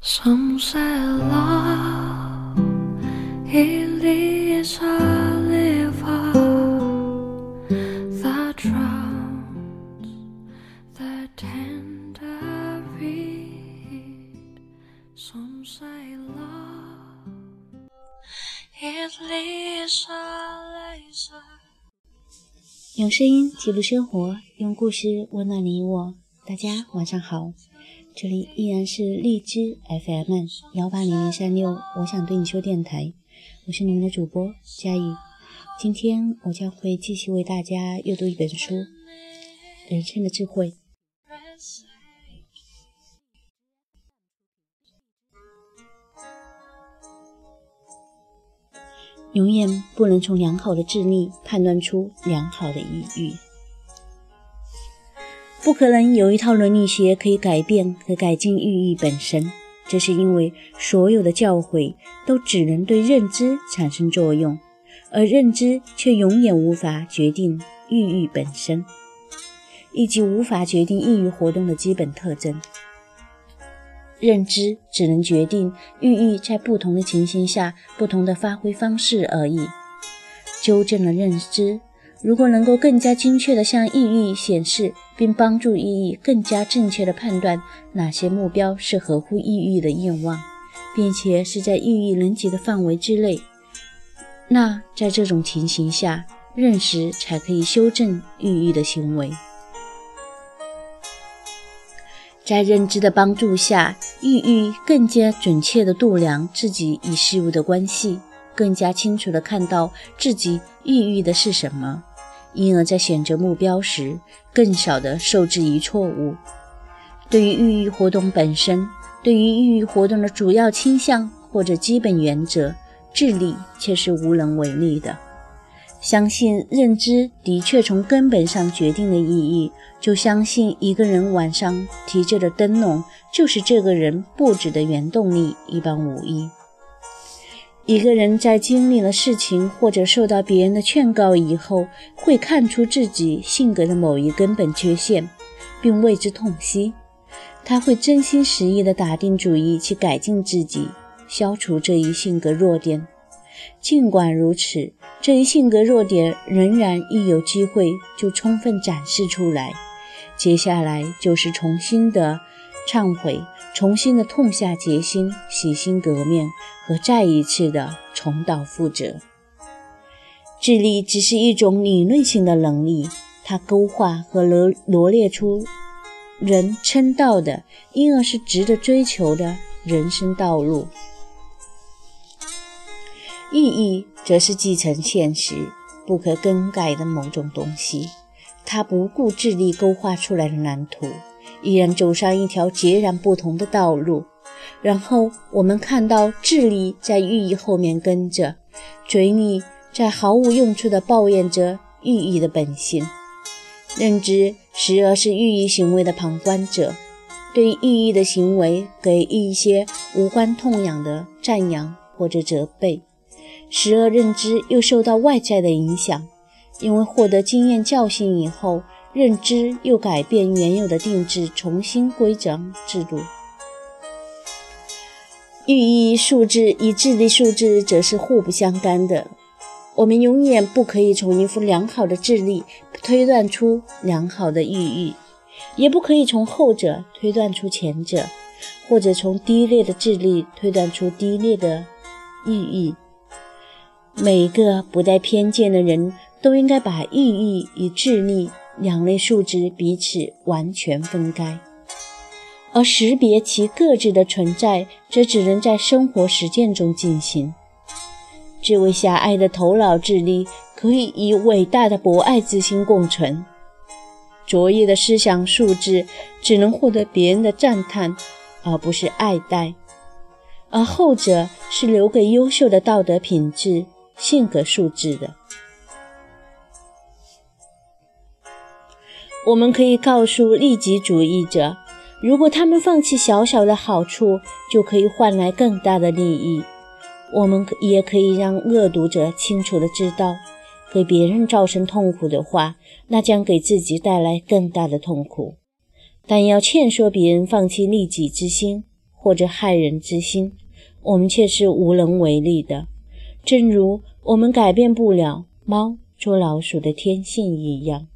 Some say love it leads a river that drowns the tender reed. Some say love it leads a laser. 用声音记录生活，用故事温暖你我。大家晚上好，这里依然是荔枝 FM 幺八零零三六，我想对你说电台，我是你们的主播佳宇。今天我将会继续为大家阅读一本书《人生的智慧》。永远不能从良好的智力判断出良好的抑郁，不可能有一套伦理学可以改变和改进寓意本身。这是因为所有的教诲都只能对认知产生作用，而认知却永远无法决定寓意本身，以及无法决定抑郁活动的基本特征。认知只能决定寓意在不同的情形下不同的发挥方式而已。纠正了认知，如果能够更加精确地向意义显示，并帮助意义更加正确地判断哪些目标是合乎意义的愿望，并且是在意义能及的范围之内，那在这种情形下，认识才可以修正意义的行为。在认知的帮助下，意欲更加准确地度量自己与事物的关系，更加清楚地看到自己意欲的是什么，因而在选择目标时，更少地受制于错误。对于意欲活动本身，对于意欲活动的主要倾向或者基本原则，智力却是无能为力的。相信认知的确从根本上决定了意义，就相信一个人晚上提着的灯笼就是这个人布置的原动力一般无异。一个人在经历了事情或者受到别人的劝告以后，会看出自己性格的某一根本缺陷，并为之痛惜。他会真心实意地打定主意去改进自己，消除这一性格弱点。尽管如此，这一性格弱点仍然一有机会就充分展示出来。接下来就是重新的忏悔，重新的痛下决心，洗心革面，和再一次的重蹈覆辙。智力只是一种理论性的能力，它勾画和罗罗列出人称道的，因而是值得追求的人生道路。意义则是继承现实不可更改的某种东西，它不顾智力勾画出来的蓝图，依然走上一条截然不同的道路。然后我们看到智力在寓意后面跟着，嘴里在毫无用处地抱怨着寓意的本性。认知时而是寓意行为的旁观者，对寓意的行为给予一些无关痛痒的赞扬或者责备。时而认知又受到外在的影响，因为获得经验教训以后，认知又改变原有的定制，重新规章制度。寓意数字与智力数字则是互不相干的。我们永远不可以从一副良好的智力推断出良好的寓意，也不可以从后者推断出前者，或者从低劣的智力推断出低劣的寓意。每一个不带偏见的人都应该把寓意与智力两类数值彼此完全分开，而识别其各自的存在，则只能在生活实践中进行。这位狭隘的头脑智力可以与伟大的博爱之心共存，卓越的思想素质只能获得别人的赞叹，而不是爱戴，而后者是留给优秀的道德品质。性格素质的，我们可以告诉利己主义者，如果他们放弃小小的好处，就可以换来更大的利益。我们也可以让恶毒者清楚地知道，给别人造成痛苦的话，那将给自己带来更大的痛苦。但要劝说别人放弃利己之心，或者害人之心，我们却是无能为力的。正如我们改变不了猫捉老鼠的天性一样。